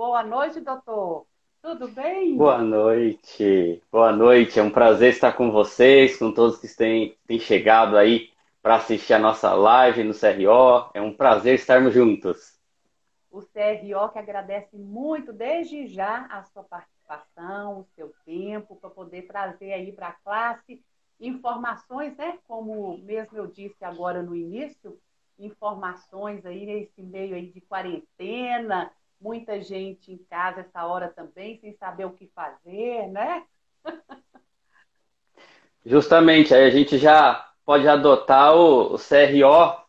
Boa noite, doutor. Tudo bem? Boa noite. Boa noite. É um prazer estar com vocês, com todos que têm, têm chegado aí para assistir a nossa live no CRO. É um prazer estarmos juntos. O CRO que agradece muito desde já a sua participação, o seu tempo, para poder trazer aí para a classe informações, né? Como mesmo eu disse agora no início, informações aí nesse meio aí de quarentena, muita gente em casa essa hora também, sem saber o que fazer, né? Justamente, aí a gente já pode adotar o, o CRO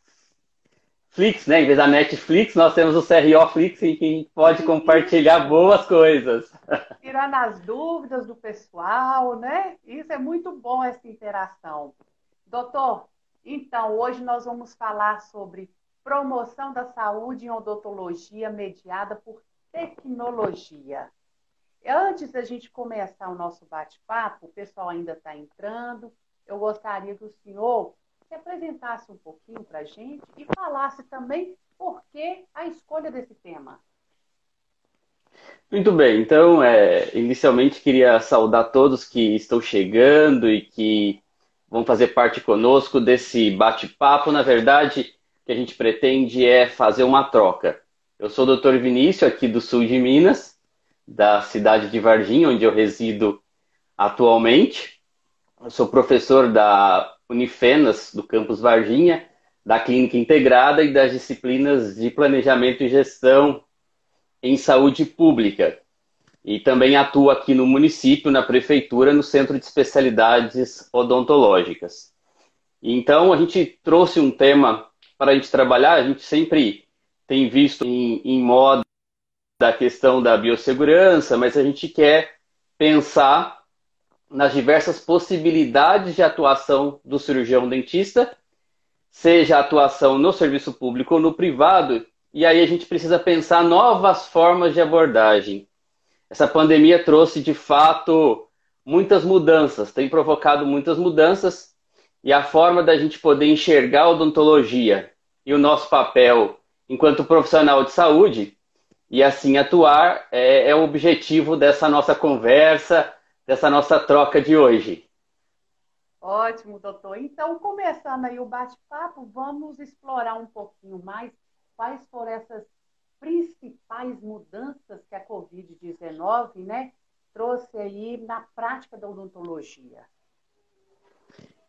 Flix, né? Em vez da Netflix, nós temos o CRO Flix em que pode compartilhar boas coisas. Tirando as dúvidas do pessoal, né? Isso é muito bom, essa interação. Doutor, então, hoje nós vamos falar sobre promoção da saúde em odontologia mediada por tecnologia. Antes da gente começar o nosso bate-papo, o pessoal ainda está entrando, eu gostaria que o senhor se apresentasse um pouquinho para a gente e falasse também por que a escolha desse tema. Muito bem, então, é, inicialmente queria saudar todos que estão chegando e que vão fazer parte conosco desse bate-papo. Na verdade, que a gente pretende é fazer uma troca. Eu sou o Dr. Vinícius, aqui do sul de Minas, da cidade de Varginha, onde eu resido atualmente. Eu sou professor da Unifenas, do campus Varginha, da Clínica Integrada e das disciplinas de Planejamento e Gestão em Saúde Pública. E também atuo aqui no município, na prefeitura, no Centro de Especialidades Odontológicas. Então, a gente trouxe um tema para a gente trabalhar, a gente sempre tem visto em, em moda a questão da biossegurança, mas a gente quer pensar nas diversas possibilidades de atuação do cirurgião dentista, seja atuação no serviço público ou no privado, e aí a gente precisa pensar novas formas de abordagem. Essa pandemia trouxe de fato muitas mudanças, tem provocado muitas mudanças e a forma da gente poder enxergar a odontologia e o nosso papel enquanto profissional de saúde e assim atuar é, é o objetivo dessa nossa conversa, dessa nossa troca de hoje. Ótimo, doutor. Então, começando aí o bate-papo, vamos explorar um pouquinho mais quais foram essas principais mudanças que a Covid-19 né, trouxe aí na prática da odontologia?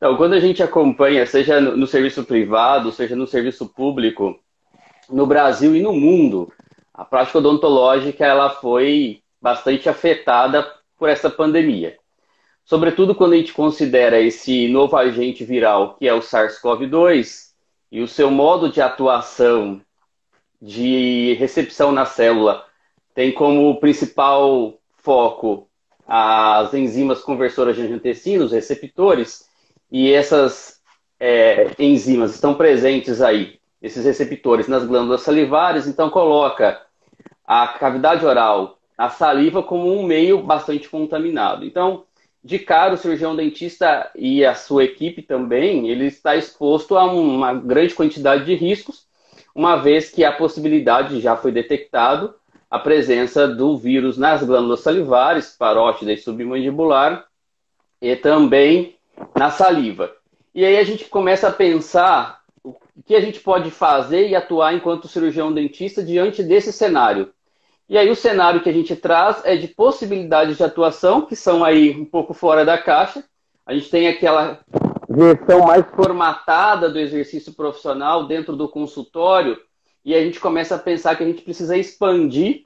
Então, quando a gente acompanha, seja no serviço privado, seja no serviço público, no Brasil e no mundo, a prática odontológica ela foi bastante afetada por essa pandemia. Sobretudo quando a gente considera esse novo agente viral, que é o SARS-CoV-2, e o seu modo de atuação de recepção na célula tem como principal foco as enzimas conversoras de angiotensina, os receptores, e essas é, enzimas estão presentes aí, esses receptores nas glândulas salivares, então coloca a cavidade oral, a saliva como um meio bastante contaminado. Então, de cara, o cirurgião dentista e a sua equipe também, ele está exposto a uma grande quantidade de riscos, uma vez que a possibilidade já foi detectado a presença do vírus nas glândulas salivares, parótida e submandibular, e também na saliva. E aí a gente começa a pensar o que a gente pode fazer e atuar enquanto cirurgião dentista diante desse cenário. E aí o cenário que a gente traz é de possibilidades de atuação, que são aí um pouco fora da caixa. A gente tem aquela versão mais formatada do exercício profissional dentro do consultório e a gente começa a pensar que a gente precisa expandir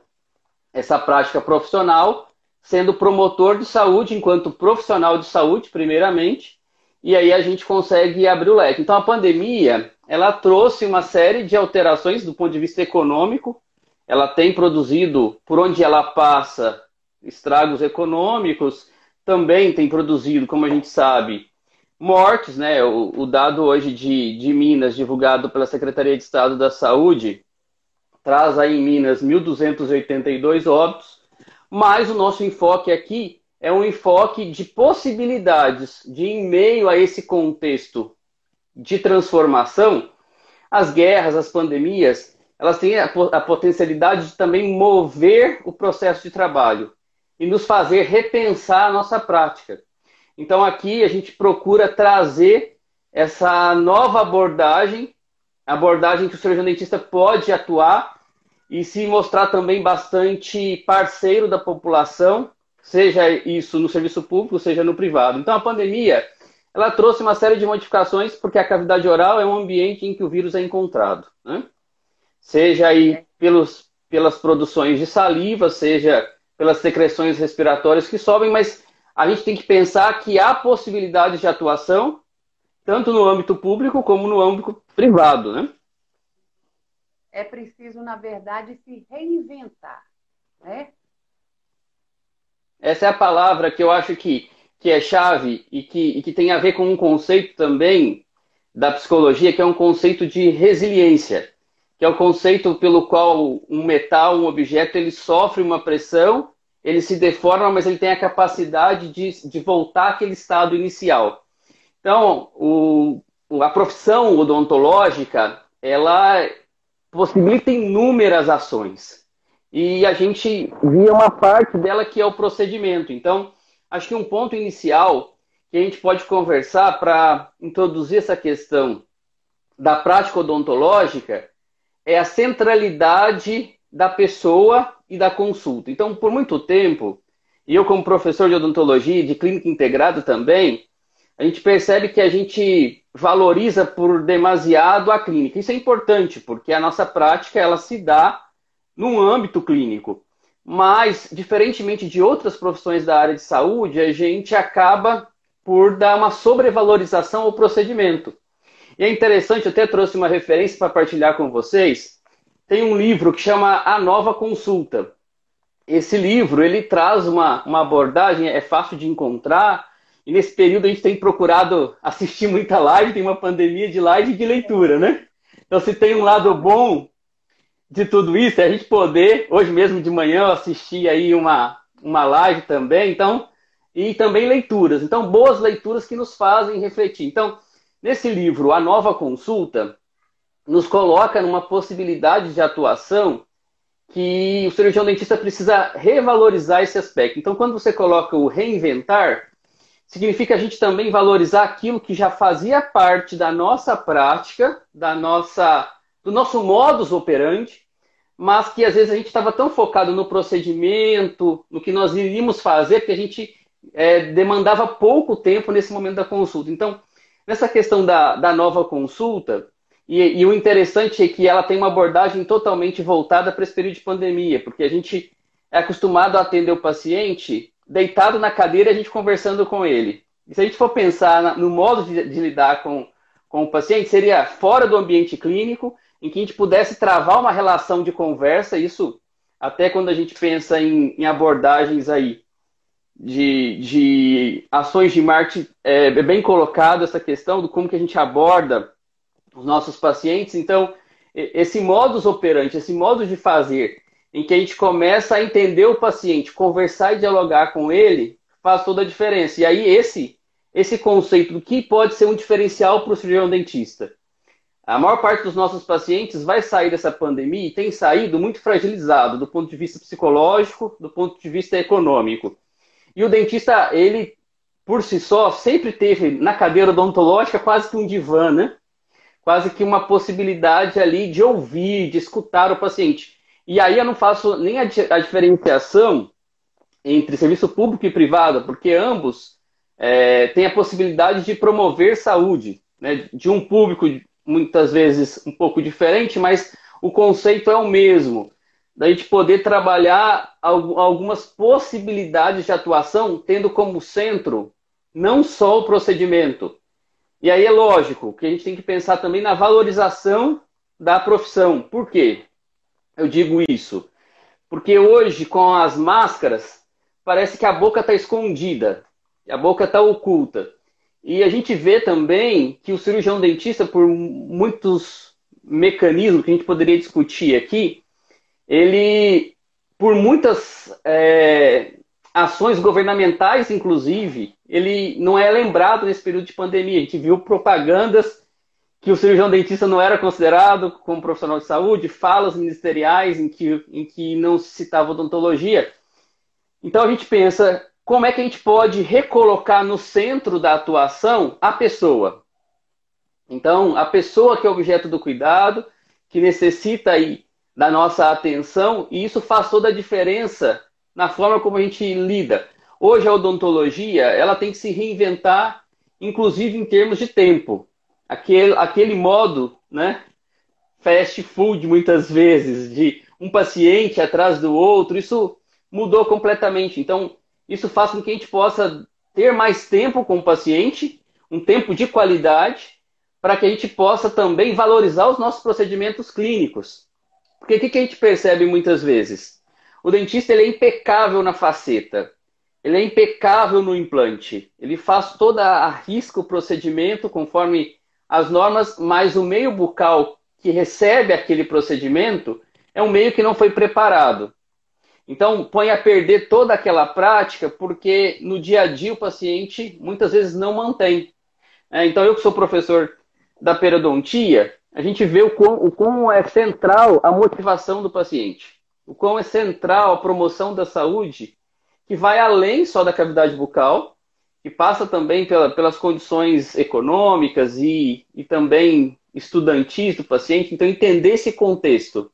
essa prática profissional, sendo promotor de saúde enquanto profissional de saúde, primeiramente, e aí a gente consegue abrir o leque. Então a pandemia, ela trouxe uma série de alterações do ponto de vista econômico, ela tem produzido, por onde ela passa, estragos econômicos, também tem produzido, como a gente sabe, mortes, né? O, o, dado hoje de, de Minas, divulgado pela Secretaria de Estado da Saúde, traz aí em Minas 1.282 óbitos, mas o nosso enfoque aqui é um enfoque de possibilidades de, em meio a esse contexto de transformação, as guerras, as pandemias, elas têm a, a potencialidade de também mover o processo de trabalho e nos fazer repensar a nossa prática. Então aqui a gente procura trazer essa nova abordagem, abordagem que o cirurgião dentista pode atuar e se mostrar também bastante parceiro da população, seja isso no serviço público, seja no privado. Então a pandemia, ela trouxe uma série de modificações porque a cavidade oral é um ambiente em que o vírus é encontrado, né? Seja aí pelos, pelas produções de saliva, seja pelas secreções respiratórias que sobem, mas a gente tem que pensar que há possibilidades de atuação tanto no âmbito público como no âmbito privado, né? É preciso, na verdade, se reinventar, né? Essa é a palavra que eu acho que, que é chave e que, e que tem a ver com um conceito também da psicologia, que é um conceito de resiliência, que é o conceito pelo qual um metal, um objeto, ele sofre uma pressão, ele se deforma, mas ele tem a capacidade de, de voltar àquele estado inicial. Então, o, a profissão odontológica, ela possibilita inúmeras ações. E a gente via uma parte dela que é o procedimento. Então, acho que um ponto inicial que a gente pode conversar para introduzir essa questão da prática odontológica é a centralidade da pessoa e da consulta. Então, por muito tempo, e eu como professor de odontologia e de clínica integrada também, a gente percebe que a gente valoriza por demasiado a clínica. Isso é importante, porque a nossa prática ela se dá num âmbito clínico. Mas, diferentemente de outras profissões da área de saúde, a gente acaba por dar uma sobrevalorização ao procedimento. E é interessante, eu até trouxe uma referência para partilhar com vocês. Tem um livro que chama A Nova Consulta. Esse livro, ele traz uma, uma abordagem, é fácil de encontrar, e nesse período a gente tem procurado assistir muita live, tem uma pandemia de live e de leitura, né? Então, se tem um lado bom de tudo isso, é a gente poder, hoje mesmo de manhã, assistir aí uma, uma live também, então, e também leituras. Então, boas leituras que nos fazem refletir. Então, nesse livro, A Nova Consulta, nos coloca numa possibilidade de atuação que o cirurgião dentista precisa revalorizar esse aspecto. Então, quando você coloca o reinventar, significa a gente também valorizar aquilo que já fazia parte da nossa prática, da nossa, do nosso modus operandi, mas que às vezes a gente estava tão focado no procedimento, no que nós iríamos fazer, que a gente é, demandava pouco tempo nesse momento da consulta. Então, nessa questão da, da nova consulta, e, e, o interessante é que ela tem uma abordagem totalmente voltada para esse período de pandemia, porque a gente é acostumado a atender o paciente deitado na cadeira e a gente conversando com ele. E se a gente for pensar no modo de, de lidar com, com o paciente, seria fora do ambiente clínico, em que a gente pudesse travar uma relação de conversa, isso até quando a gente pensa em, em abordagens aí de, de ações de marketing, é, é bem colocado essa questão do como que a gente aborda os nossos pacientes. Então, esse modus operandi, esse modo de fazer, em que a gente começa a entender o paciente, conversar e dialogar com ele, faz toda a diferença. E aí esse esse conceito do que pode ser um diferencial para o cirurgião dentista. A maior parte dos nossos pacientes vai sair dessa pandemia e tem saído muito fragilizado do ponto de vista psicológico, do ponto de vista econômico. E o dentista, ele, por si só, sempre teve na cadeira odontológica quase que um divã, né? Quase que uma possibilidade ali de ouvir, de escutar o paciente. E aí eu não faço nem a, a diferenciação entre serviço público e privado, porque ambos é, têm a possibilidade de promover saúde, né, de um público muitas vezes um pouco diferente, mas o conceito é o mesmo, da gente poder trabalhar algumas possibilidades de atuação, tendo como centro não só o procedimento. E aí é lógico que a gente tem que pensar também na valorização da profissão. Por quê? Eu digo isso? Porque hoje, com as máscaras, parece que a boca está escondida, a boca está oculta. E a gente vê também que o cirurgião dentista, por muitos mecanismos que a gente poderia discutir aqui, ele, por muitas é, ações governamentais, inclusive, ele não é lembrado nesse período de pandemia. A gente viu propagandas que o cirurgião dentista não era considerado como profissional de saúde, falas ministeriais em que, em que não se citava odontologia. Então a gente pensa como é que a gente pode recolocar no centro da atuação a pessoa. Então, a pessoa que é objeto do cuidado, que necessita aí da nossa atenção, e isso faz toda a diferença na forma como a gente lida. Hoje a odontologia, ela tem que se reinventar, inclusive em termos de tempo aquele, aquele modo, né? Fast food, muitas vezes, de um paciente atrás do outro, isso mudou completamente. Então, isso faz com que a gente possa ter mais tempo com o paciente, um tempo de qualidade, para que a gente possa também valorizar os nossos procedimentos clínicos. Porque o que a gente percebe muitas vezes? O dentista ele é impecável na faceta, ele é impecável no implante, ele faz toda a risca o procedimento conforme as normas, mas o meio bucal que recebe aquele procedimento é um meio que não foi preparado. Então, põe a perder toda aquela prática, porque no dia a dia o paciente muitas vezes não mantém. É, então, eu que sou professor da periodontia, a gente vê o quão, o quão é central a motivação do paciente, o quão é central a promoção da saúde, que vai além só da cavidade bucal, que passa também pela, pelas condições econômicas e, e também estudantis do paciente. Então, entender esse contexto.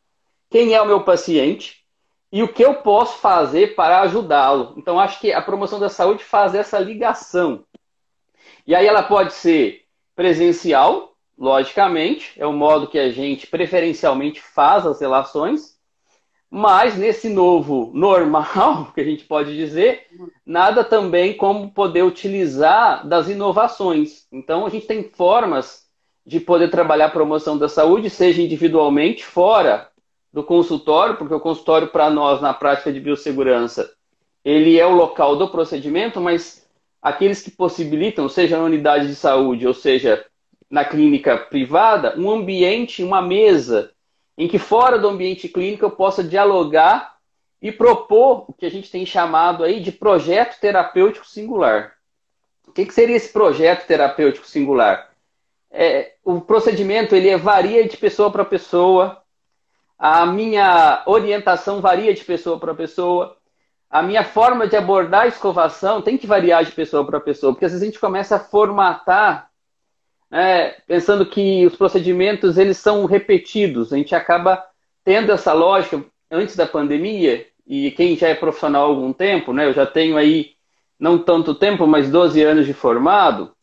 Quem é o meu paciente e o que eu posso fazer para ajudá-lo. Então, acho que a promoção da saúde faz essa ligação. E aí ela pode ser presencial, logicamente, é o modo que a gente preferencialmente faz as relações, mas nesse novo normal, que a gente pode dizer, nada também como poder utilizar das inovações. Então a gente tem formas de poder trabalhar a promoção da saúde, seja individualmente, fora do consultório, porque o consultório para nós na prática de biossegurança, ele é o local do procedimento, mas aqueles que possibilitam, seja na unidade de saúde, ou seja na clínica privada, um ambiente, uma mesa em que fora do ambiente clínico eu possa dialogar e propor o que a gente tem chamado aí de projeto terapêutico singular. O que, que seria esse projeto terapêutico singular? É, o procedimento ele varia de pessoa para pessoa, a minha orientação varia de pessoa para pessoa, a minha forma de abordar a escovação tem que variar de pessoa para pessoa, porque às vezes a gente começa a formatar é, pensando que os procedimentos eles são repetidos. A gente acaba tendo essa lógica antes da pandemia, e quem já é profissional há algum tempo, né, eu já tenho aí não tanto tempo, mas 12 anos de formado,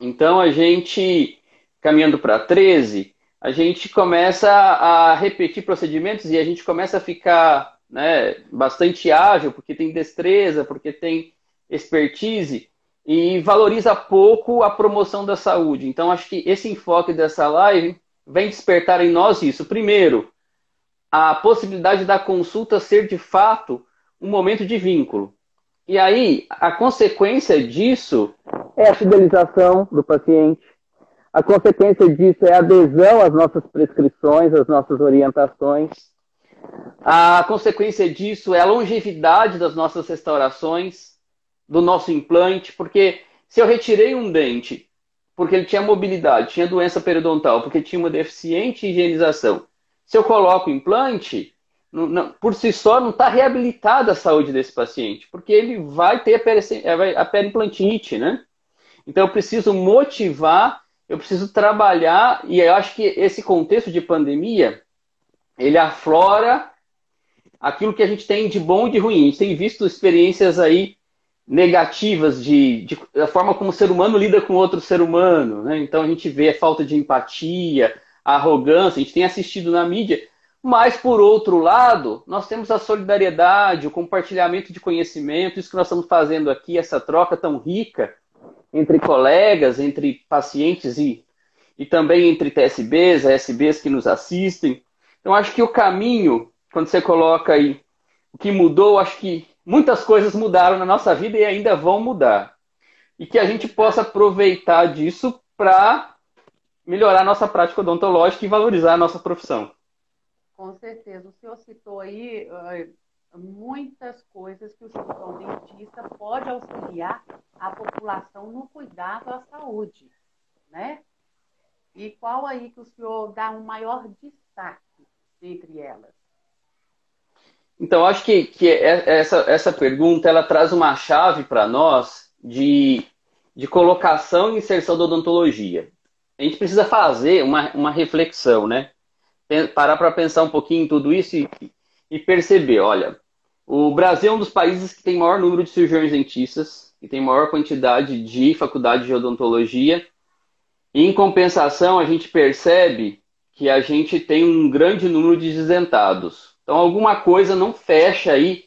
então a gente, caminhando para 13, a gente começa a repetir procedimentos e a gente começa a ficar né, bastante ágil, porque tem destreza, porque tem expertise e valoriza pouco a promoção da saúde. Então, acho que esse enfoque dessa live vem despertar em nós isso. Primeiro, a possibilidade da consulta ser de fato um momento de vínculo. E aí, a consequência disso é a fidelização do paciente. A consequência disso é a adesão às nossas prescrições, às nossas orientações. A consequência disso é a longevidade das nossas restaurações do nosso implante, porque se eu retirei um dente porque ele tinha mobilidade, tinha doença periodontal, porque tinha uma deficiente higienização, se eu coloco implante, não, não, por si só não está reabilitada a saúde desse paciente, porque ele vai ter a, a perimplantite, né? Então eu preciso motivar, eu preciso trabalhar, e eu acho que esse contexto de pandemia, ele aflora aquilo que a gente tem de bom e de ruim. A gente tem visto experiências aí negativas de, de, da forma como o ser humano lida com outro ser humano. Né? Então a gente vê a falta de empatia, a arrogância, a gente tem assistido na mídia. Mas, por outro lado, nós temos a solidariedade, o compartilhamento de conhecimento, isso que nós estamos fazendo aqui, essa troca tão rica entre colegas, entre pacientes e, e também entre TSBs, ASBs que nos assistem. Então, acho que o caminho, quando você coloca aí o que mudou, acho que muitas coisas mudaram na nossa vida e ainda vão mudar. E que a gente possa aproveitar disso para melhorar nossa prática odontológica e valorizar a nossa profissão. Com certeza. O senhor citou aí uh, muitas coisas que o cirurgião dentista pode auxiliar a população no cuidado à saúde, né? E qual aí que o senhor dá um maior destaque entre elas? Então, acho que, que é, essa, essa pergunta ela traz uma chave para nós de, de colocação e inserção da odontologia. A gente precisa fazer uma, uma reflexão, né? Parar para pensar um pouquinho em tudo isso e, e perceber, olha, o Brasil é um dos países que tem maior número de cirurgiões dentistas e tem maior quantidade de faculdade de odontologia. E, em compensação, a gente percebe que a gente tem um grande número de desdentados. Então, alguma coisa não fecha aí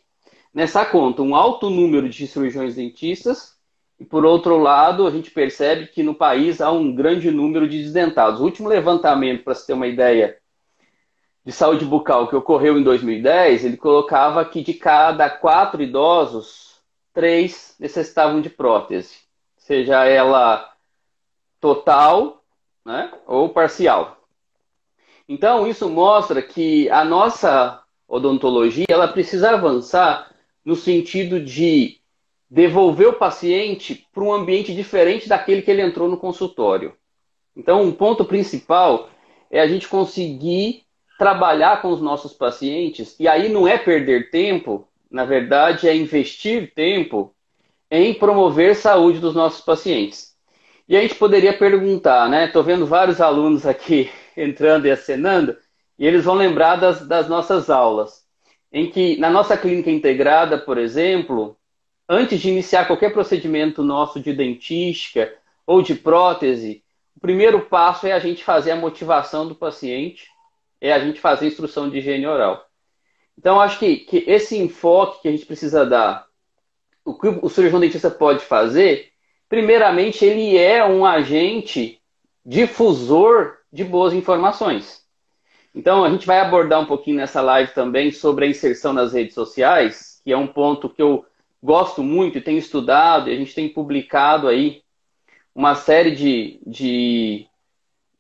nessa conta. Um alto número de cirurgiões dentistas e, por outro lado, a gente percebe que no país há um grande número de desdentados. O último levantamento, para se ter uma ideia, de saúde bucal que ocorreu em 2010, ele colocava que de cada quatro idosos, três necessitavam de prótese, seja ela total né, ou parcial. Então, isso mostra que a nossa odontologia ela precisa avançar no sentido de devolver o paciente para um ambiente diferente daquele que ele entrou no consultório. Então, um ponto principal é a gente conseguir trabalhar com os nossos pacientes, e aí não é perder tempo, na verdade é investir tempo em promover saúde dos nossos pacientes. E a gente poderia perguntar, né? Estou vendo vários alunos aqui entrando e acenando, e eles vão lembrar das, das nossas aulas, em que na nossa clínica integrada, por exemplo, antes de iniciar qualquer procedimento nosso de dentística ou de prótese, o primeiro passo é a gente fazer a motivação do paciente, é a gente fazer a instrução de higiene oral. Então, acho que, que esse enfoque que a gente precisa dar, o que o cirurgião dentista pode fazer, primeiramente, ele é um agente difusor de boas informações. Então, a gente vai abordar um pouquinho nessa live também sobre a inserção nas redes sociais, que é um ponto que eu gosto muito e tenho estudado, e a gente tem publicado aí uma série de, de,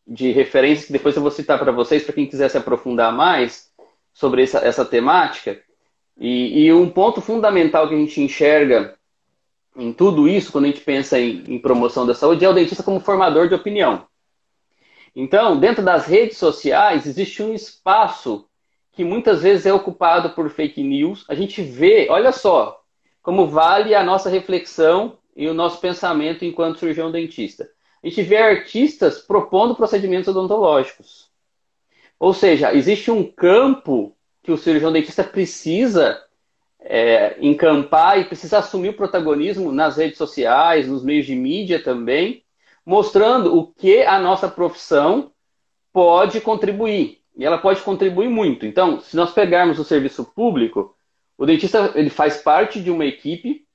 de referências que depois eu vou citar para vocês, para quem quiser se aprofundar mais sobre essa, essa temática. E, e, um ponto fundamental que a gente enxerga em tudo isso, quando a gente pensa em, em promoção da saúde, é o dentista como formador de opinião. Então, dentro das redes sociais, existe um espaço que muitas vezes é ocupado por fake news. A gente vê, olha só, como vale a nossa reflexão e o nosso pensamento enquanto cirurgião dentista. A gente vê artistas propondo procedimentos odontológicos. Ou seja, existe um campo que o cirurgião dentista precisa é, encampar e precisa assumir o protagonismo nas redes sociais, nos meios de mídia também, mostrando o que a nossa profissão pode contribuir. E ela pode contribuir muito. Então, se nós pegarmos o serviço público, o dentista ele faz parte de uma equipe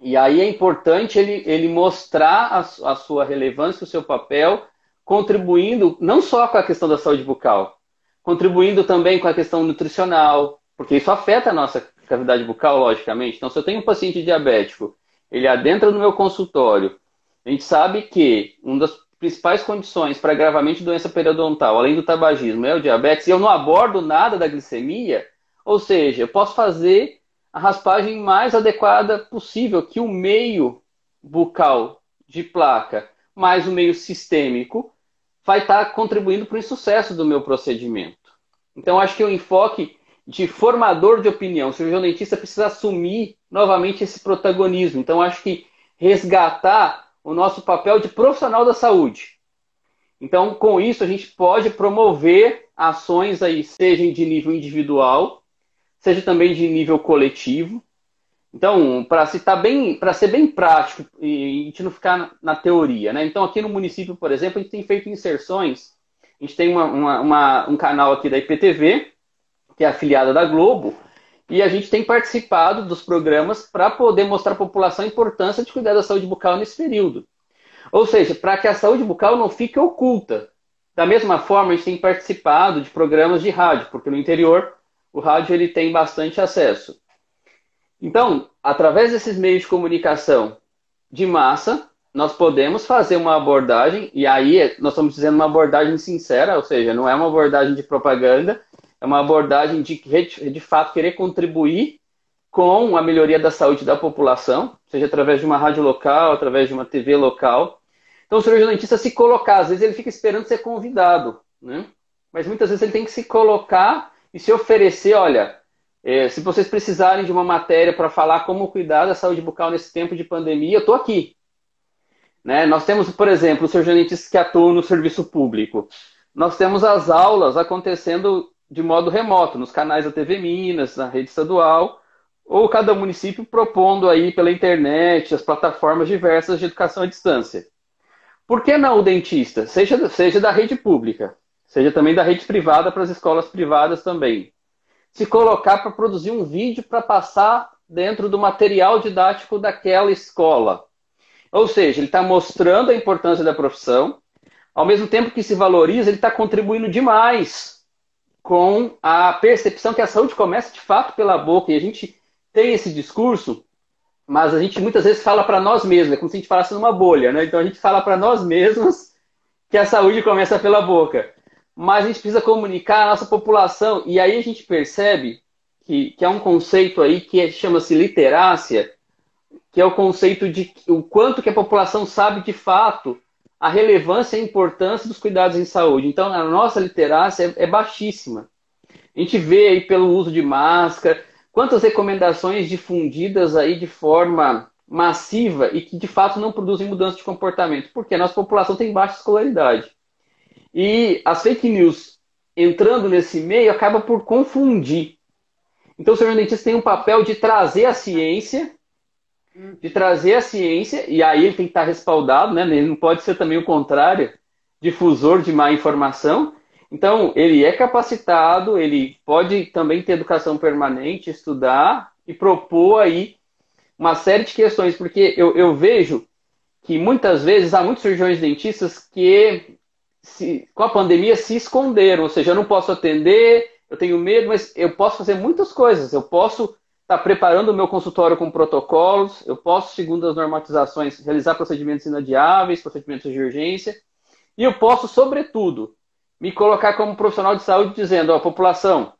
e aí é importante ele, ele mostrar a, a sua relevância, o seu papel, contribuindo não só com a questão da saúde bucal, contribuindo também com a questão nutricional, porque isso afeta a nossa cavidade bucal, logicamente. Então, se eu tenho um paciente diabético, ele adentra no meu consultório, a gente sabe que uma das principais condições para agravamento de doença periodontal, além do tabagismo, é o diabetes, e eu não abordo nada da glicemia, ou seja, eu posso fazer a raspagem mais adequada possível, que o meio bucal de placa mais o meio sistêmico vai estar contribuindo para o sucesso do meu procedimento. Então, acho que o enfoque de formador de opinião, o cirurgião dentista precisa assumir novamente esse protagonismo. Então, acho que resgatar o nosso papel de profissional da saúde. Então, com isso, a gente pode promover ações aí, seja de nível individual, seja também de nível coletivo. Então, para citar bem, para ser bem prático e a gente não ficar na, teoria, né? Então, aqui no município, por exemplo, a gente tem feito inserções. A gente tem uma, uma, uma, um canal aqui da IPTV, que é afiliada da Globo, e a gente tem participado dos programas para poder mostrar à população a importância de cuidar da saúde bucal nesse período. Ou seja, para que a saúde bucal não fique oculta. Da mesma forma, a gente tem participado de programas de rádio, porque no interior o rádio ele tem bastante acesso. Então, através desses meios de comunicação de massa, nós podemos fazer uma abordagem, e aí nós estamos dizendo uma abordagem sincera, ou seja, não é uma abordagem de propaganda, é uma abordagem de, de fato, querer contribuir com a melhoria da saúde da população, seja através de uma rádio local, através de uma TV local. Então, o cirurgião dentista se colocar, às vezes ele fica esperando ser convidado, né? Mas muitas vezes ele tem que se colocar e se oferecer, olha, é, se vocês precisarem de uma matéria para falar como cuidar da saúde bucal nesse tempo de pandemia, eu estou aqui. Né? Nós temos, por exemplo, os cirurgiões dentistas que atuam no serviço público. Nós temos as aulas acontecendo de modo remoto, nos canais da TV Minas, na rede estadual, ou cada município propondo aí pela internet, as plataformas diversas de educação à distância. Por que não o dentista? Seja, seja da rede pública, seja também da rede privada para as escolas privadas também. Se colocar para produzir um vídeo para passar dentro do material didático daquela escola. Ou seja, ele está mostrando a importância da profissão, ao mesmo tempo que se valoriza, ele está contribuindo demais com a percepção que a saúde começa de fato pela boca. E a gente tem esse discurso, mas a gente muitas vezes fala para nós mesmos, é como se a gente falasse numa bolha, né? Então a gente fala para nós mesmos que a saúde começa pela boca. Mas a gente precisa comunicar a nossa população, e aí a gente percebe que, que é um conceito aí que é, chama-se literácia, que é o conceito de o quanto que a população sabe de fato a relevância e a importância dos cuidados em saúde. Então, a nossa literácia é, é baixíssima. A gente vê aí pelo uso de máscara, quantas recomendações difundidas aí de forma massiva e que de fato não produzem mudança de comportamento, porque a nossa população tem baixa escolaridade. E as fake news entrando nesse meio acaba por confundir. Então o senhor dentista tem um papel de trazer a ciência, de trazer a ciência, e aí ele tem que estar respaldado, né? Ele não pode ser também o contrário, difusor de má informação, então, ele é capacitado, ele pode também ter educação permanente, estudar e propor aí uma série de questões, porque eu, eu vejo que muitas vezes há muitos cirurgiões dentistas que se, com a pandemia se esconderam, ou seja, eu não posso atender, eu tenho medo, mas eu posso fazer muitas coisas. Eu posso estar preparando o meu consultório com protocolos, eu posso, segundo as normatizações, realizar procedimentos inadiáveis, procedimentos de urgência, e eu posso, sobretudo, me colocar como profissional de saúde dizendo, ó, população,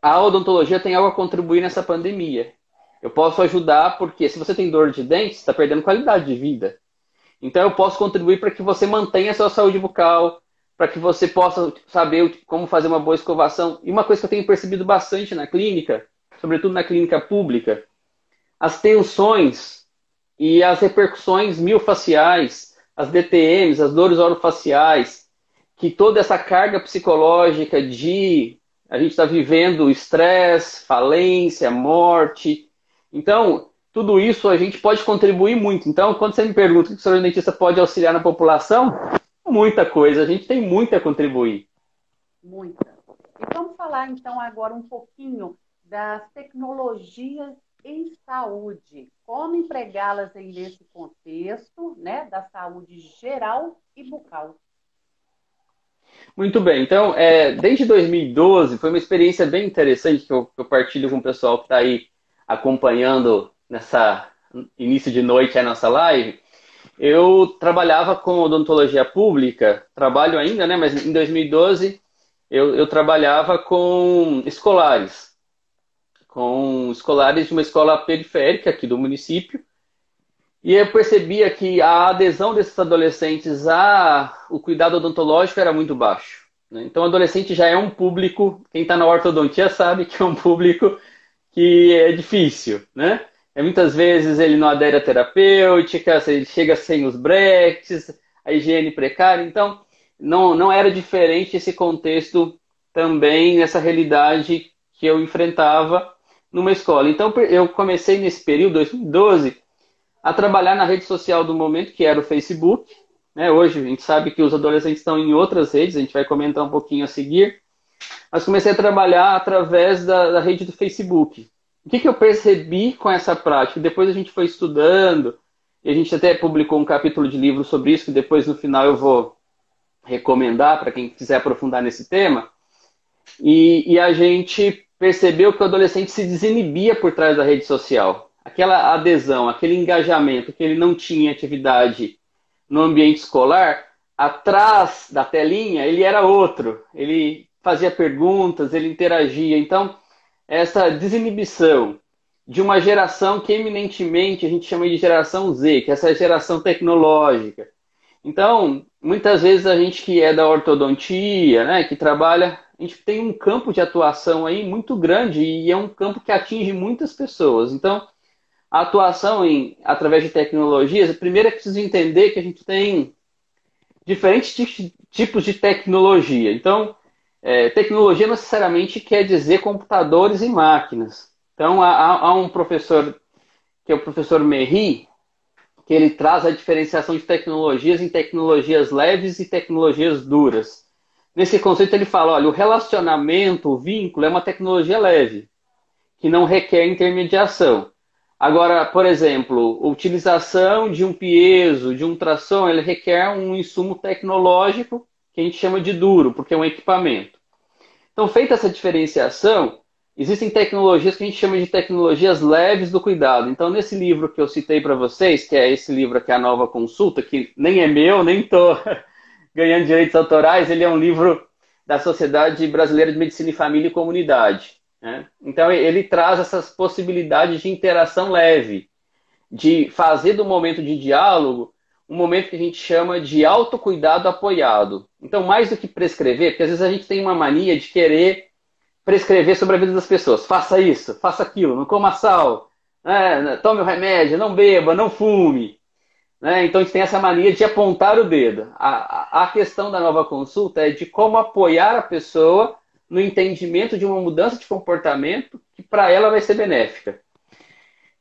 a odontologia tem algo a contribuir nessa pandemia. Eu posso ajudar porque se você tem dor de dente, está perdendo qualidade de vida. Então eu posso contribuir para que você mantenha a sua saúde bucal, para que você possa saber como fazer uma boa escovação. E uma coisa que eu tenho percebido bastante na clínica, sobretudo na clínica pública, as tensões e as repercussões miofaciais, as DTMs, as dores orofaciais, que toda essa carga psicológica de a gente está vivendo estresse, falência, morte. Então, tudo isso a gente pode contribuir muito. Então, quando você me pergunta o que o senhor dentista pode auxiliar na população, muita coisa, a gente tem muito a contribuir. Muita. E vamos falar então agora um pouquinho das tecnologias em saúde, como empregá-las nesse contexto, né, da saúde geral e bucal. Muito bem, então, é, desde 2012 foi uma experiência bem interessante que eu, que eu partilho com o pessoal que está aí acompanhando nessa início de noite a nossa live. Eu trabalhava com odontologia pública, trabalho ainda, né? Mas em 2012 eu, eu trabalhava com escolares, com escolares de uma escola periférica aqui do município, e eu percebia que a adesão desses adolescentes ao cuidado odontológico era muito baixo. Né? Então, o adolescente já é um público, quem está na ortodontia sabe que é um público que é difícil, né? É, muitas vezes ele não adere à terapêutica, ele chega sem os breques, a higiene precária. Então, não, não era diferente esse contexto também, nessa realidade que eu enfrentava numa escola. Então, eu comecei nesse período, 2012, a trabalhar na rede social do momento, que era o Facebook. Né? Hoje a gente sabe que os adolescentes estão em outras redes, a gente vai comentar um pouquinho a seguir. Mas comecei a trabalhar através da, da rede do Facebook. O que, que eu percebi com essa prática? Depois a gente foi estudando, e a gente até publicou um capítulo de livro sobre isso, que depois no final eu vou recomendar para quem quiser aprofundar nesse tema. E, e, a gente percebeu que o adolescente se desinibia por trás da rede social aquela adesão, aquele engajamento que ele não tinha atividade no ambiente escolar, atrás da telinha ele era outro. Ele fazia perguntas, ele interagia. Então, essa desinibição de uma geração que eminentemente a gente chama de geração Z, que é essa geração tecnológica. Então, muitas vezes a gente que é da ortodontia, né, que trabalha, a gente tem um campo de atuação aí muito grande e é um campo que atinge muitas pessoas. Então, a atuação em, através de tecnologias, primeiro é preciso entender que a gente tem diferentes tipos de tecnologia. Então, é, tecnologia necessariamente quer dizer computadores e máquinas. Então, há, há, um professor, que é o professor Merri, que ele traz a diferenciação de tecnologias em tecnologias leves e tecnologias duras. Nesse conceito, ele fala: olha, o relacionamento, o vínculo é uma tecnologia leve, que não requer intermediação. Agora, por exemplo, a utilização de um piezo, de um tração, ele requer um insumo tecnológico que a gente chama de duro, porque é um equipamento. Então, feita essa diferenciação, existem tecnologias que a gente chama de tecnologias leves do cuidado. Então, nesse livro que eu citei para vocês, que é esse livro aqui, A Nova Consulta, que nem é meu, nem estou ganhando direitos autorais, ele é um livro da Sociedade Brasileira de Medicina e Família e Comunidade. Né? Então, ele traz essas possibilidades de interação leve, de fazer do momento de diálogo um momento que a gente chama de autocuidado apoiado. Então, mais do que prescrever, porque às vezes a gente tem uma mania de querer prescrever sobre a vida das pessoas. Faça isso, faça aquilo, não coma sal, né? tome o remédio, não beba, não fume. Né? Então a gente tem essa mania de apontar o dedo. A, a questão da nova consulta é de como apoiar a pessoa no entendimento de uma mudança de comportamento que para ela vai ser benéfica.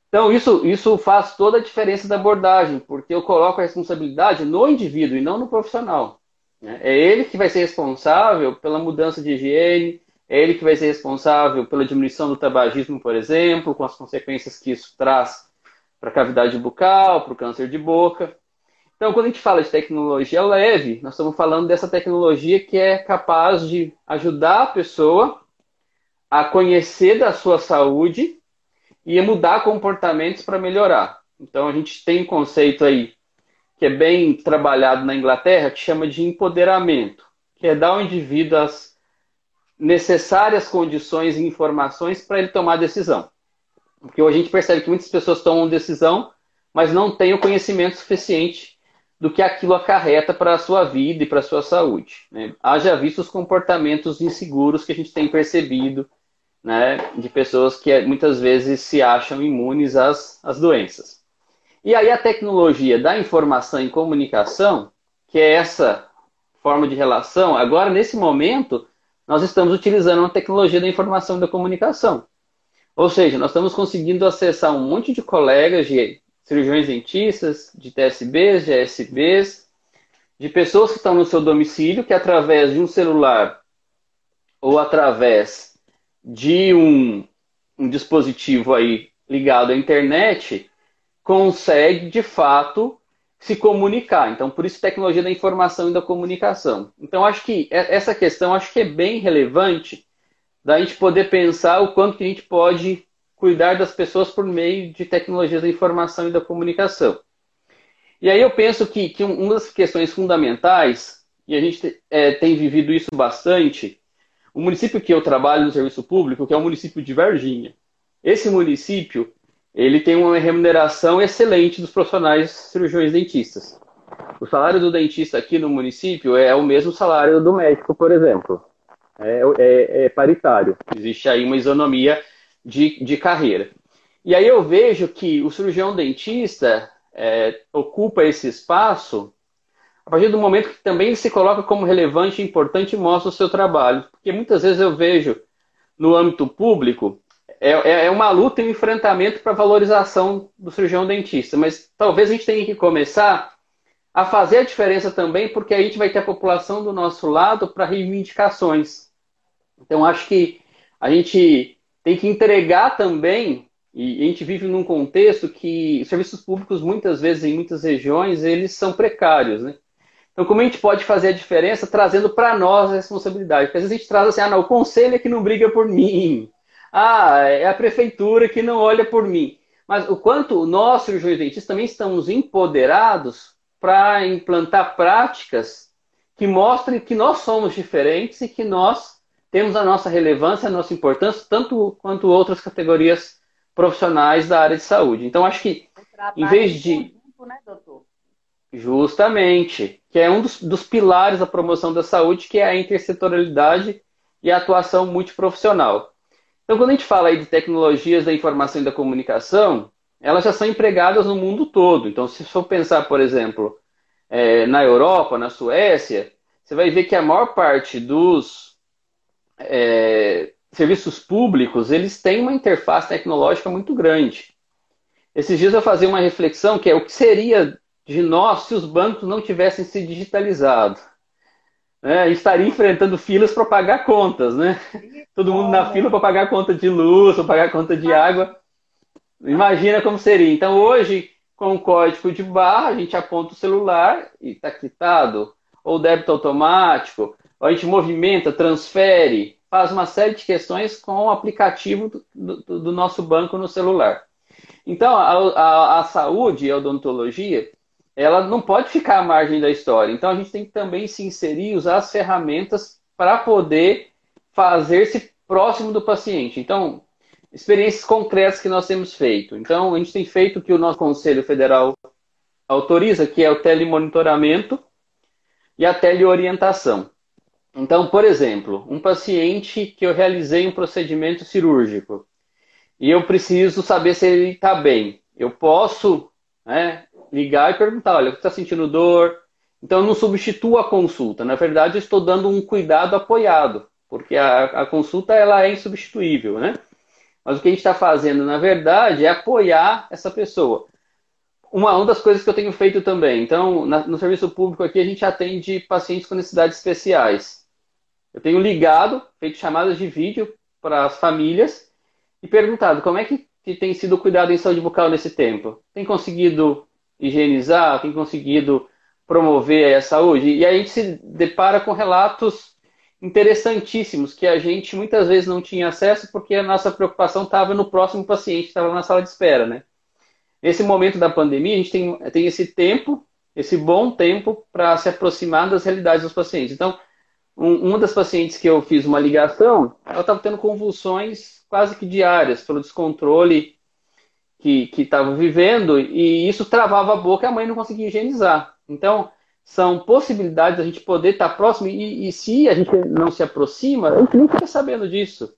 Então, isso, isso faz toda a diferença da abordagem, porque eu coloco a responsabilidade no indivíduo e não no profissional. Né? É ele que vai ser responsável pela mudança de higiene, é ele que vai ser responsável pela diminuição do tabagismo, por exemplo, com as consequências que isso traz para a cavidade bucal, para o câncer de boca. Então, quando a gente fala de tecnologia leve, nós estamos falando dessa tecnologia que é capaz de ajudar a pessoa a conhecer da sua saúde e a mudar comportamentos para melhorar. Então, a gente tem um conceito aí que é bem trabalhado na Inglaterra, que chama de empoderamento, que é dar ao indivíduo as necessárias condições e informações para ele tomar decisão. Porque hoje a gente percebe que muitas pessoas tomam decisão, mas não têm o conhecimento suficiente do que aquilo acarreta para a sua vida e para a sua saúde. Né? Haja visto os comportamentos inseguros que a gente tem percebido né, de pessoas que muitas vezes se acham imunes às, às doenças. E aí a tecnologia da informação e comunicação, que é essa forma de relação, agora nesse momento nós estamos utilizando uma tecnologia da informação e da comunicação. Ou seja, nós estamos conseguindo acessar um monte de colegas de cirurgiões dentistas, de TSBs, de ASBs, de pessoas que estão no seu domicílio, que através de um celular ou através de um, um dispositivo aí ligado à internet, consegue de fato se comunicar. Então, por isso tecnologia da informação e da comunicação. Então, acho que essa questão acho que é bem relevante da gente poder pensar o quanto que a gente pode cuidar das pessoas por meio de tecnologias da informação e da comunicação. E aí eu penso que, que uma das questões fundamentais, e a gente é, tem vivido isso bastante, o município que eu trabalho no serviço público, que é o município de Varginha. Esse município, ele tem uma remuneração excelente dos profissionais cirurgiões dentistas. O salário do dentista aqui no município é o mesmo salário do médico, por exemplo. É, é, é paritário. Existe aí uma isonomia de, de carreira. E aí eu vejo que o cirurgião dentista é, ocupa esse espaço a partir do momento que também ele se coloca como relevante importante e mostra o seu trabalho. Porque muitas vezes eu vejo no âmbito público é, é, é uma luta e um enfrentamento para a valorização do cirurgião dentista. Mas talvez a gente tenha que começar a fazer a diferença também, porque a gente vai ter a população do nosso lado para reivindicações. Então acho que a gente tem que entregar também, e a gente vive num contexto que os serviços públicos, muitas vezes, em muitas regiões, eles são precários, né? Então, como a gente pode fazer a diferença trazendo para nós a responsabilidade? Porque às vezes a gente traz assim, ah, não, o conselho é que não briga por mim. Ah, é a prefeitura que não olha por mim. Mas o quanto nós, cirurgiões dentistas, também estamos empoderados para implantar práticas que mostrem que nós somos diferentes e que nós temos a nossa relevância, a nossa importância, tanto quanto outras categorias profissionais da área de saúde. Então, acho que, em vez de. Conjunto, né, doutor? Justamente, que é um dos, dos, pilares da promoção da saúde, que é a intersetorialidade e a atuação multiprofissional. Então, quando a gente fala aí de tecnologias da informação e da comunicação, elas já são empregadas no mundo todo. Então, se for pensar, por exemplo, é, na Europa, na Suécia, você vai ver que a maior parte dos é, serviços públicos, eles têm uma interface tecnológica muito grande. Esses dias eu fazia uma reflexão que é o que seria de nós se os bancos não tivessem se digitalizado. É, estaria enfrentando filas para pagar contas, né? Todo mundo na fila para pagar conta de luz, para pagar conta de água. Imagina como seria. Então, hoje, com o código de barra, a gente aponta o celular e está quitado. Ou débito automático, a gente movimenta, transfere, faz uma série de questões com o aplicativo do, do, do nosso banco no celular. Então, a, a, a, saúde e a odontologia, ela não pode ficar à margem da história. Então, a gente tem que também se inserir, usar as ferramentas para poder fazer-se próximo do paciente. Então, experiências concretas que nós temos feito. Então, a gente tem feito o que o nosso Conselho Federal autoriza, que é o telemonitoramento e a teleorientação. Então, por exemplo, um paciente que eu realizei um procedimento cirúrgico e eu preciso saber se ele está bem. Eu posso né, ligar e perguntar, olha, você está sentindo dor? Então, eu não substituo a consulta. Na verdade, eu estou dando um cuidado apoiado, porque a, a consulta ela é insubstituível, né? Mas o que a gente está fazendo, na verdade, é apoiar essa pessoa. Uma, uma das coisas que eu tenho feito também, então, na, no serviço público aqui, a gente atende pacientes com necessidades especiais. Eu tenho ligado, feito chamadas de vídeo para as famílias e perguntado como é que, tem sido cuidado em saúde bucal nesse tempo. Tem conseguido higienizar? Tem conseguido promover a saúde? E a gente se depara com relatos interessantíssimos que a gente muitas vezes não tinha acesso porque a nossa preocupação estava no próximo paciente, estava na sala de espera, né? Nesse momento da pandemia, a gente tem, tem esse tempo, esse bom tempo para se aproximar das realidades dos pacientes. Então, um, uma das pacientes que eu fiz uma ligação, ela estava tendo convulsões quase que diárias pelo descontrole que estava vivendo e isso travava a boca e a mãe não conseguia higienizar. Então, são possibilidades da gente poder estar próximo e, e, se a gente não se aproxima, a gente nem fica sabendo disso.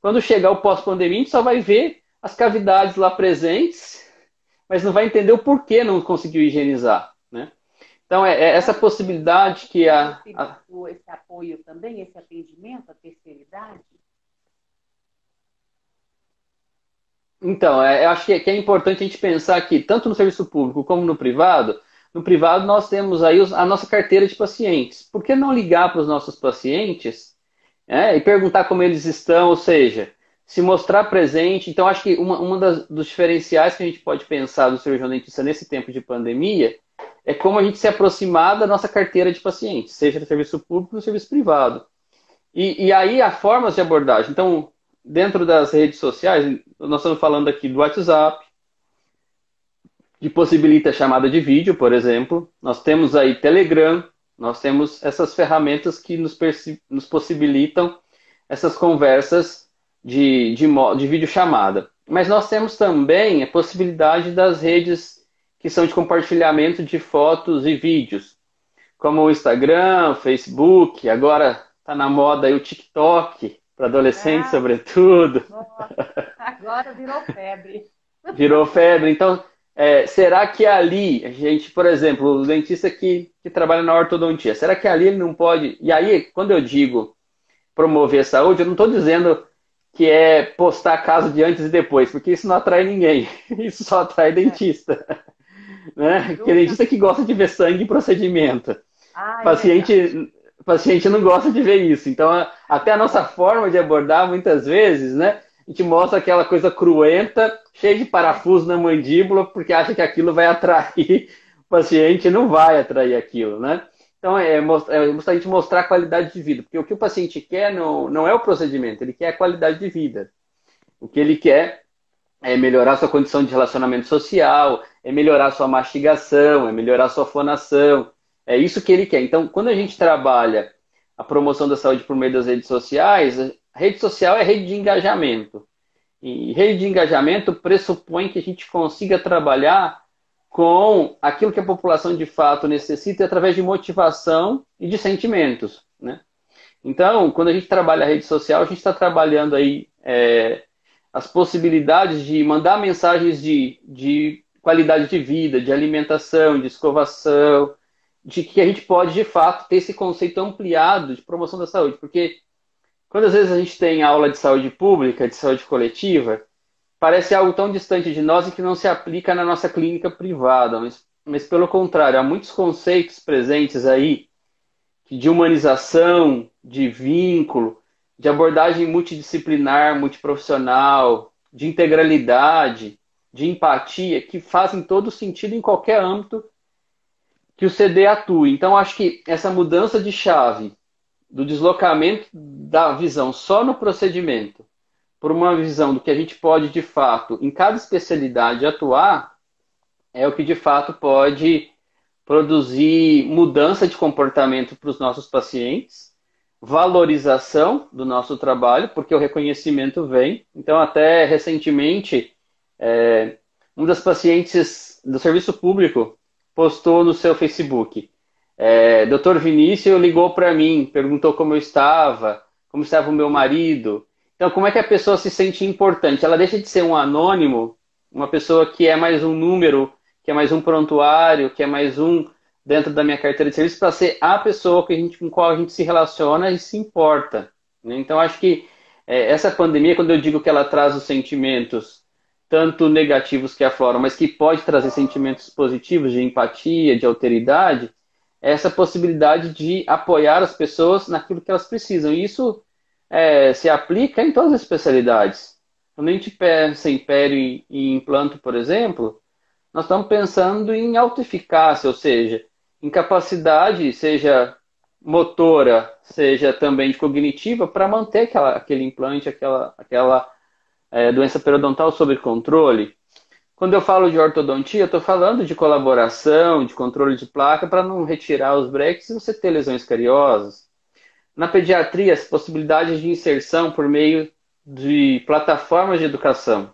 Quando chegar o pós-pandemia, a gente só vai ver as cavidades lá presentes, mas não vai entender o porquê não conseguiu higienizar? Então, é, é essa possibilidade que a, a... Esse apoio também, esse atendimento, a terceira idade? Então, é, eu acho que é, que é importante a gente pensar que, tanto no serviço público como no privado, no privado, nós temos aí a nossa carteira de pacientes. Por que não ligar para os nossos pacientes é, e perguntar como eles estão? Ou seja, se mostrar presente. Então, acho que uma, uma das, dos diferenciais que a gente pode pensar do cirurgião dentista nesse tempo de pandemia é como a gente se aproximar da nossa carteira de pacientes, seja no serviço público ou no serviço privado. E, e aí, há formas de abordagem. Então, dentro das redes sociais, nós estamos falando aqui do WhatsApp, que possibilita a chamada de vídeo, por exemplo. Nós temos aí Telegram, nós temos essas ferramentas que nos, nos possibilitam essas conversas de, de, de videochamada. Mas nós temos também a possibilidade das redes que são de compartilhamento de fotos e vídeos, como o Instagram, Facebook, agora está na moda o TikTok, para adolescentes, ah, sobretudo. Agora virou febre. Virou febre. Então, é, será que ali, a gente, por exemplo, o dentista que, que trabalha na ortodontia, será que ali ele não pode. E aí, quando eu digo promover a saúde, eu não estou dizendo que é postar caso de antes e depois, porque isso não atrai ninguém. Isso só atrai dentista. É. Né? Porque dentista que gosta de ver sangue e procedimento. Ah, é paciente, é paciente não gosta de ver isso. Então, até a nossa forma de abordar, muitas vezes, né? A gente mostra aquela coisa cruenta, cheia de parafuso na mandíbula, porque acha que aquilo vai atrair o paciente, não vai atrair aquilo, né? Então, é, é a gente mostrar a qualidade de vida, porque o que o paciente quer não, não é o procedimento, ele quer a qualidade de vida. O que ele quer é melhorar sua condição de relacionamento social, é melhorar sua mastigação, é melhorar sua fonação. É isso que ele quer. Então, quando a gente trabalha a promoção da saúde por meio das redes sociais, rede social é rede de engajamento. E rede de engajamento pressupõe que a gente consiga trabalhar com aquilo que a população de fato necessita através de motivação e de sentimentos, né? Então, quando a gente trabalha a rede social, a gente está trabalhando aí é, as possibilidades de mandar mensagens de, de qualidade de vida, de alimentação, de escovação, de que a gente pode, de fato, ter esse conceito ampliado de promoção da saúde. Porque quando às vezes a gente tem aula de saúde pública, de saúde coletiva, parece algo tão distante de nós e que não se aplica na nossa clínica privada. Mas, mas pelo contrário, há muitos conceitos presentes aí de humanização, de vínculo, de abordagem multidisciplinar, multiprofissional, de integralidade, de empatia, que fazem todo sentido em qualquer âmbito que o CD atue. Então, acho que essa mudança de chave do deslocamento da visão só no procedimento por uma visão do que a gente pode, de fato, em cada especialidade atuar, é o que de fato pode produzir mudança de comportamento para os nossos pacientes, valorização do nosso trabalho, porque o reconhecimento vem. Então, até recentemente, é, um das pacientes do serviço público postou no seu Facebook. É, Doutor Vinícius ligou para mim, perguntou como eu estava, como estava o meu marido. Então, como é que a pessoa se sente importante? Ela deixa de ser um anônimo, uma pessoa que é mais um número que é mais um prontuário, que é mais um dentro da minha carteira de serviço, para ser a pessoa que a gente, com qual a gente se relaciona e se importa. Né? Então, acho que é, essa pandemia, quando eu digo que ela traz os sentimentos, tanto negativos que afloram, mas que pode trazer sentimentos positivos de empatia, de alteridade, é essa possibilidade de apoiar as pessoas naquilo que elas precisam. E isso é, se aplica em todas as especialidades. Quando a gente pensa em pério e implanto, por exemplo, nós estamos pensando em autoeficácia, ou seja, em capacidade, seja motora, seja também cognitiva, para manter aquela, aquele implante, aquela, aquela é, doença periodontal sob controle. Quando eu falo de ortodontia, eu estou falando de colaboração, de controle de placa, para não retirar os breques e você ter lesões cariosas. Na pediatria, as possibilidades de inserção por meio de plataformas de educação.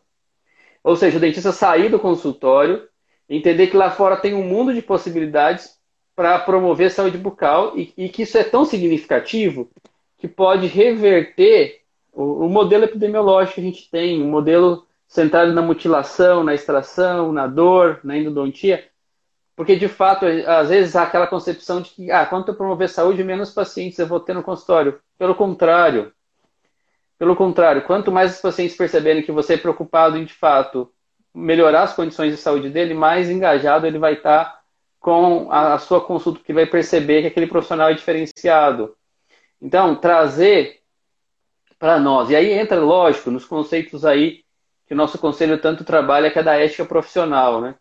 Ou seja, o dentista sair do consultório, entender que lá fora tem um mundo de possibilidades para promover saúde bucal e, e, que isso é tão significativo que pode reverter o, o, modelo epidemiológico que a gente tem, um modelo centrado na mutilação, na extração, na dor, na endodontia, porque de fato, às vezes há aquela concepção de que, ah, quanto eu promover saúde, menos pacientes eu vou ter no consultório. Pelo contrário, pelo contrário, quanto mais os pacientes perceberem que você é preocupado em, de fato, melhorar as condições de saúde dele, mais engajado ele vai estar com a, a sua consulta, que vai perceber que aquele profissional é diferenciado. Então, trazer para nós. E aí entra, lógico, nos conceitos aí que o nosso conselho tanto trabalha, que é da ética profissional, né?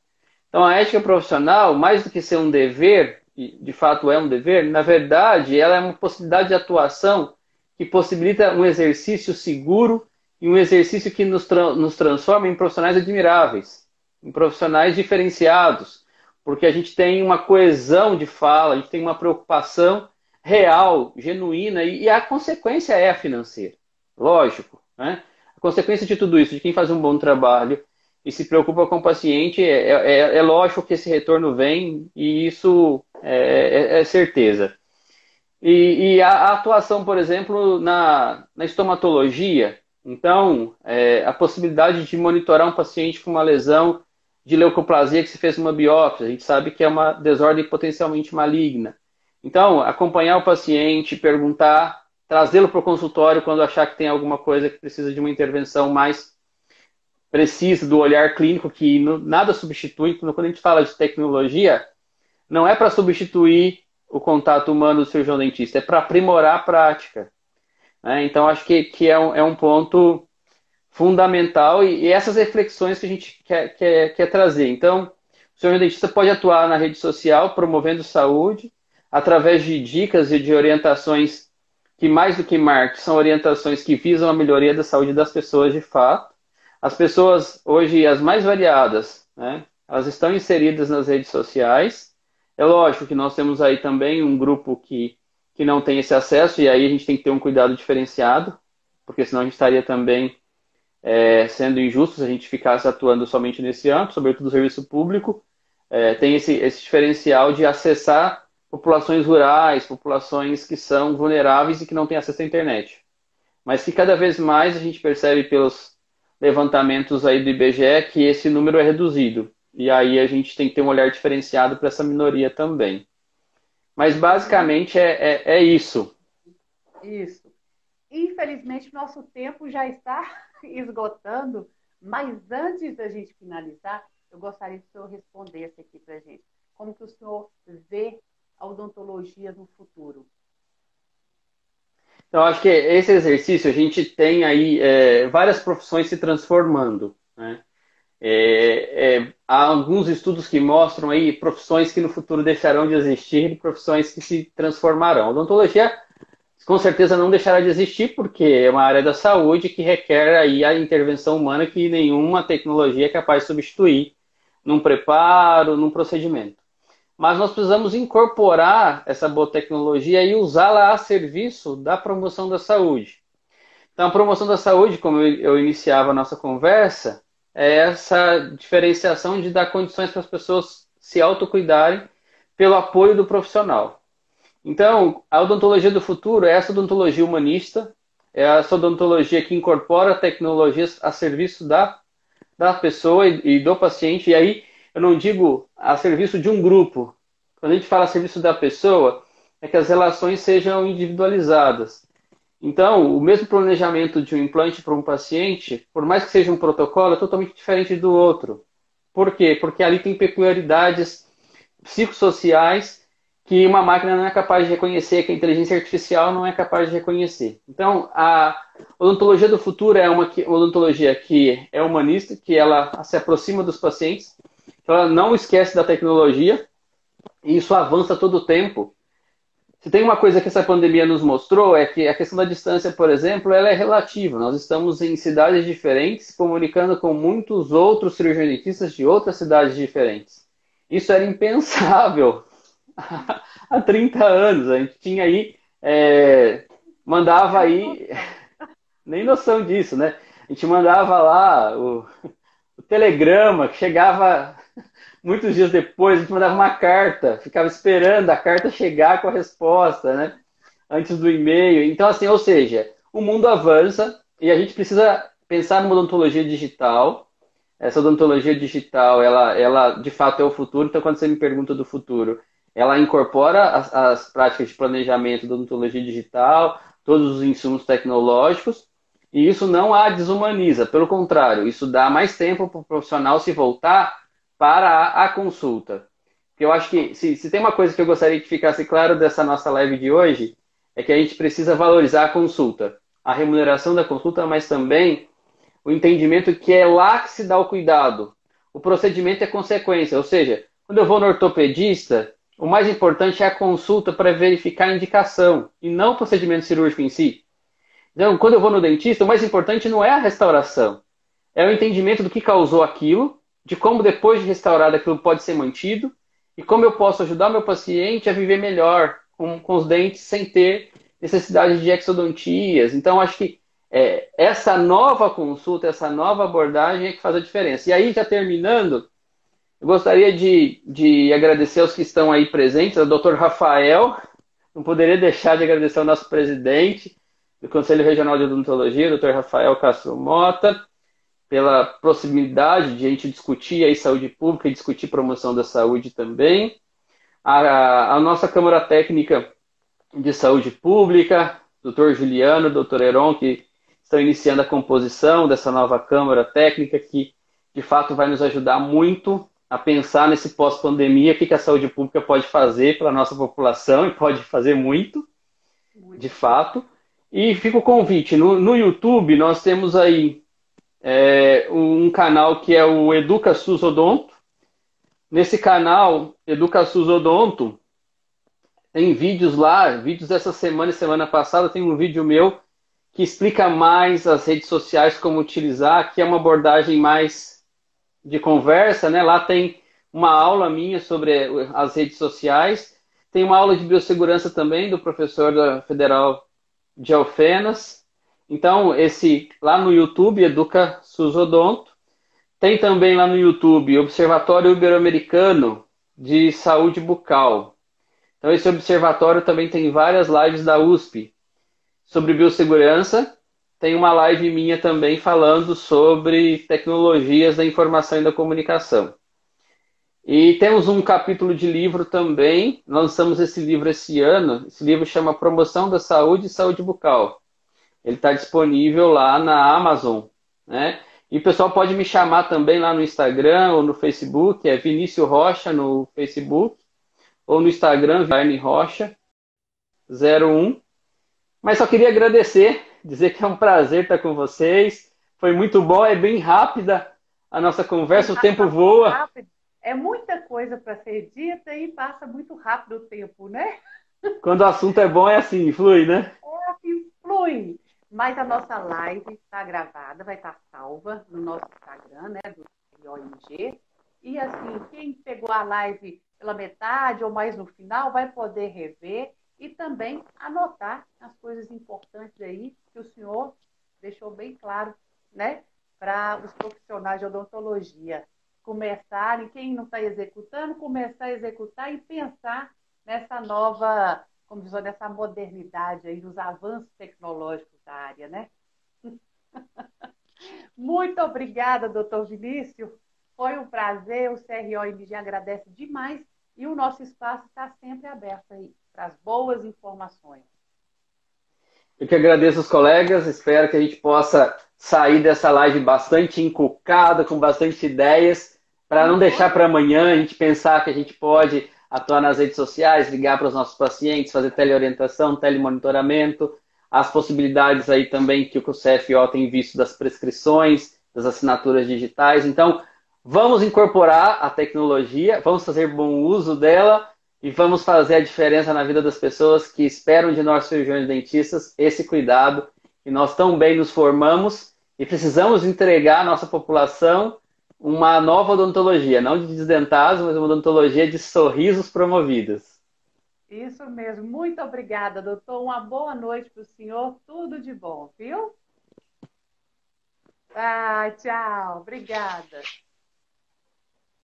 Então, a ética profissional, mais do que ser um dever, e de fato é um dever, na verdade, ela é uma possibilidade de atuação que possibilita um exercício seguro e um exercício que nos, tra nos transforma em profissionais admiráveis, em profissionais diferenciados, porque a gente tem uma coesão de fala, a gente tem uma preocupação real, genuína, e, a consequência é a financeira. Lógico. Né? A consequência de tudo isso, de quem faz um bom trabalho e se preocupa com o paciente, é, é, é lógico que esse retorno vem e isso é, é, é certeza. E, e a, a, atuação, por exemplo, na, na estomatologia, então, é, a possibilidade de monitorar um paciente com uma lesão de leucoplasia que se fez uma biópsia, a gente sabe que é uma desordem potencialmente maligna. Então, acompanhar o paciente, perguntar, trazê-lo para o consultório quando achar que tem alguma coisa que precisa de uma intervenção mais precisa do olhar clínico, que nada substitui. Quando a gente fala de tecnologia, não é para substituir o contato humano do cirurgião dentista, é para aprimorar a prática. Né? Então, acho que, que é, um, é um ponto fundamental e, e, essas reflexões que a gente quer, quer, quer trazer. Então, o cirurgião dentista pode atuar na rede social promovendo saúde, através de dicas e de orientações que, mais do que marketing, são orientações que visam a melhoria da saúde das pessoas de fato. As pessoas, hoje, as mais variadas, né, elas estão inseridas nas redes sociais é lógico que nós temos aí também um grupo que, que não tem esse acesso, e aí a gente tem que ter um cuidado diferenciado, porque senão a gente estaria também é, sendo injusto se a gente ficasse atuando somente nesse âmbito, sobretudo o serviço público, é, tem esse, esse diferencial de acessar populações rurais, populações que são vulneráveis e que não têm acesso à internet. Mas que cada vez mais a gente percebe pelos levantamentos aí do IBGE que esse número é reduzido. E aí a gente tem que ter um olhar diferenciado para essa minoria também. Mas basicamente é, é, é isso. Isso. Infelizmente, nosso tempo já está esgotando, mas antes da gente finalizar, eu gostaria que o senhor respondesse aqui para a gente. Como que o senhor vê a odontologia no futuro? Então, acho que esse exercício, a gente tem aí é, várias profissões se transformando. Né? É, é, há alguns estudos que mostram aí profissões que no futuro deixarão de existir e profissões que se transformarão. A odontologia com certeza não deixará de existir, porque é uma área da saúde que requer aí a intervenção humana que nenhuma tecnologia é capaz de substituir num preparo, num procedimento. Mas nós precisamos incorporar essa boa tecnologia e usá-la a serviço da promoção da saúde. Então, a promoção da saúde, como eu iniciava a nossa conversa, é essa diferenciação de dar condições para as pessoas se autocuidarem pelo apoio do profissional. Então, a odontologia do futuro é essa odontologia humanista, é essa odontologia que incorpora tecnologias a serviço da, da pessoa e, e do paciente. E aí, eu não digo a serviço de um grupo. Quando a gente fala a serviço da pessoa, é que as relações sejam individualizadas. Então, o mesmo planejamento de um implante para um paciente, por mais que seja um protocolo, é totalmente diferente do outro. Por quê? Porque ali tem peculiaridades psicossociais que uma máquina não é capaz de reconhecer, que a inteligência artificial não é capaz de reconhecer. Então, a odontologia do futuro é uma odontologia que é humanista, que ela se aproxima dos pacientes, ela não esquece da tecnologia, e isso avança todo o tempo. Se tem uma coisa que essa pandemia nos mostrou é que a questão da distância, por exemplo, ela é relativa. Nós estamos em cidades diferentes, comunicando com muitos outros cirurgiões dentistas de outras cidades diferentes. Isso era impensável há 30 anos. A gente tinha aí, é, mandava aí, nem noção disso, né? A gente mandava lá o, o telegrama, que chegava muitos dias depois, a gente mandava uma carta, ficava esperando a carta chegar com a resposta, né? Antes do e-mail. Então, assim, ou seja, o mundo avança e a gente precisa pensar numa odontologia digital. Essa odontologia digital, ela, ela de fato é o futuro. Então, quando você me pergunta do futuro, ela incorpora as, as práticas de planejamento da odontologia digital, todos os insumos tecnológicos, e isso não a desumaniza, pelo contrário, isso dá mais tempo para o profissional se voltar para a, a consulta. Eu acho que se, se tem uma coisa que eu gostaria que ficasse claro dessa nossa live de hoje, é que a gente precisa valorizar a consulta, a remuneração da consulta, mas também o entendimento que é lá que se dá o cuidado. O procedimento é consequência, ou seja, quando eu vou no ortopedista, o mais importante é a consulta para verificar a indicação e não o procedimento cirúrgico em si. Então, quando eu vou no dentista, o mais importante não é a restauração, é o entendimento do que causou aquilo, de como depois de restaurado aquilo pode ser mantido e como eu posso ajudar meu paciente a viver melhor com, com os dentes sem ter necessidade de exodontias. Então, acho que é, essa nova consulta, essa nova abordagem é que faz a diferença. E aí, já terminando, eu gostaria de, de agradecer aos que estão aí presentes, ao doutor Rafael, não poderia deixar de agradecer ao nosso presidente do Conselho Regional de Odontologia, doutor Rafael Castro Mota, pela proximidade de a gente discutir aí saúde pública e discutir promoção da saúde também. A, a nossa Câmara Técnica de Saúde Pública, doutor Juliano, doutor Heron, que estão iniciando a composição dessa nova Câmara Técnica, que de fato vai nos ajudar muito a pensar nesse pós-pandemia, o que, que a saúde pública pode fazer para a nossa população, e pode fazer muito, muito. de fato. E fica o convite, no, no YouTube nós temos aí é, um canal que é o Educa SUS Odonto. Nesse canal, Educa SUS Odonto, tem vídeos lá, vídeos dessa semana e semana passada, tem um vídeo meu que explica mais as redes sociais, como utilizar, que é uma abordagem mais de conversa, né? Lá tem uma aula minha sobre as redes sociais, tem uma aula de biossegurança também do professor da Federal de Alfenas Então, esse lá no YouTube, Educa Susodonto. Tem também lá no YouTube Observatório Ibero-Americano de Saúde Bucal. Então, esse observatório também tem várias lives da USP sobre biossegurança. Tem uma live minha também falando sobre tecnologias da informação e da comunicação. E temos um capítulo de livro também. Lançamos esse livro esse ano. Esse livro chama Promoção da Saúde e Saúde Bucal. Ele está disponível lá na Amazon. Né? E o pessoal pode me chamar também lá no Instagram ou no Facebook. É Vinícius Rocha no Facebook. Ou no Instagram, Varne Rocha 01. Mas só queria agradecer, dizer que é um prazer estar com vocês. Foi muito bom, é bem rápida a nossa conversa, o tempo voa. Rápido é muita coisa para ser dita e passa muito rápido o tempo, né? Quando o assunto é bom, é assim, flui, né? É assim, flui. Mas a nossa live está gravada, vai estar salva no nosso Instagram, né, do IONG. E assim, quem pegou a live pela metade ou mais no final vai poder rever e também anotar as coisas importantes aí que o senhor deixou bem claro, né, para os profissionais de odontologia começarem, quem não está executando, começar a executar e pensar nessa nova, como diz, nessa modernidade aí, nos avanços tecnológicos da área, né? Muito obrigada, doutor Vinícius. Foi um prazer, o CROMG agradece demais e o nosso espaço está sempre aberto aí para as boas informações. Eu que agradeço os colegas, espero que a gente possa sair dessa live bastante encucada, com bastante ideias para não deixar para amanhã a gente pensar que a gente pode atuar nas redes sociais, ligar para os nossos pacientes, fazer teleorientação, telemonitoramento, as possibilidades aí também que o CFO tem visto das prescrições, das assinaturas digitais. Então, vamos incorporar a tecnologia, vamos fazer bom uso dela e vamos fazer a diferença na vida das pessoas que esperam de nós, cirurgiões dentistas, esse cuidado. E nós tão bem nos formamos e precisamos entregar à nossa população uma nova odontologia, não de desdentados, mas uma odontologia de sorrisos promovidos. Isso mesmo. Muito obrigada, doutor. Uma boa noite para o senhor. Tudo de bom, viu? Ah, tchau. Obrigada.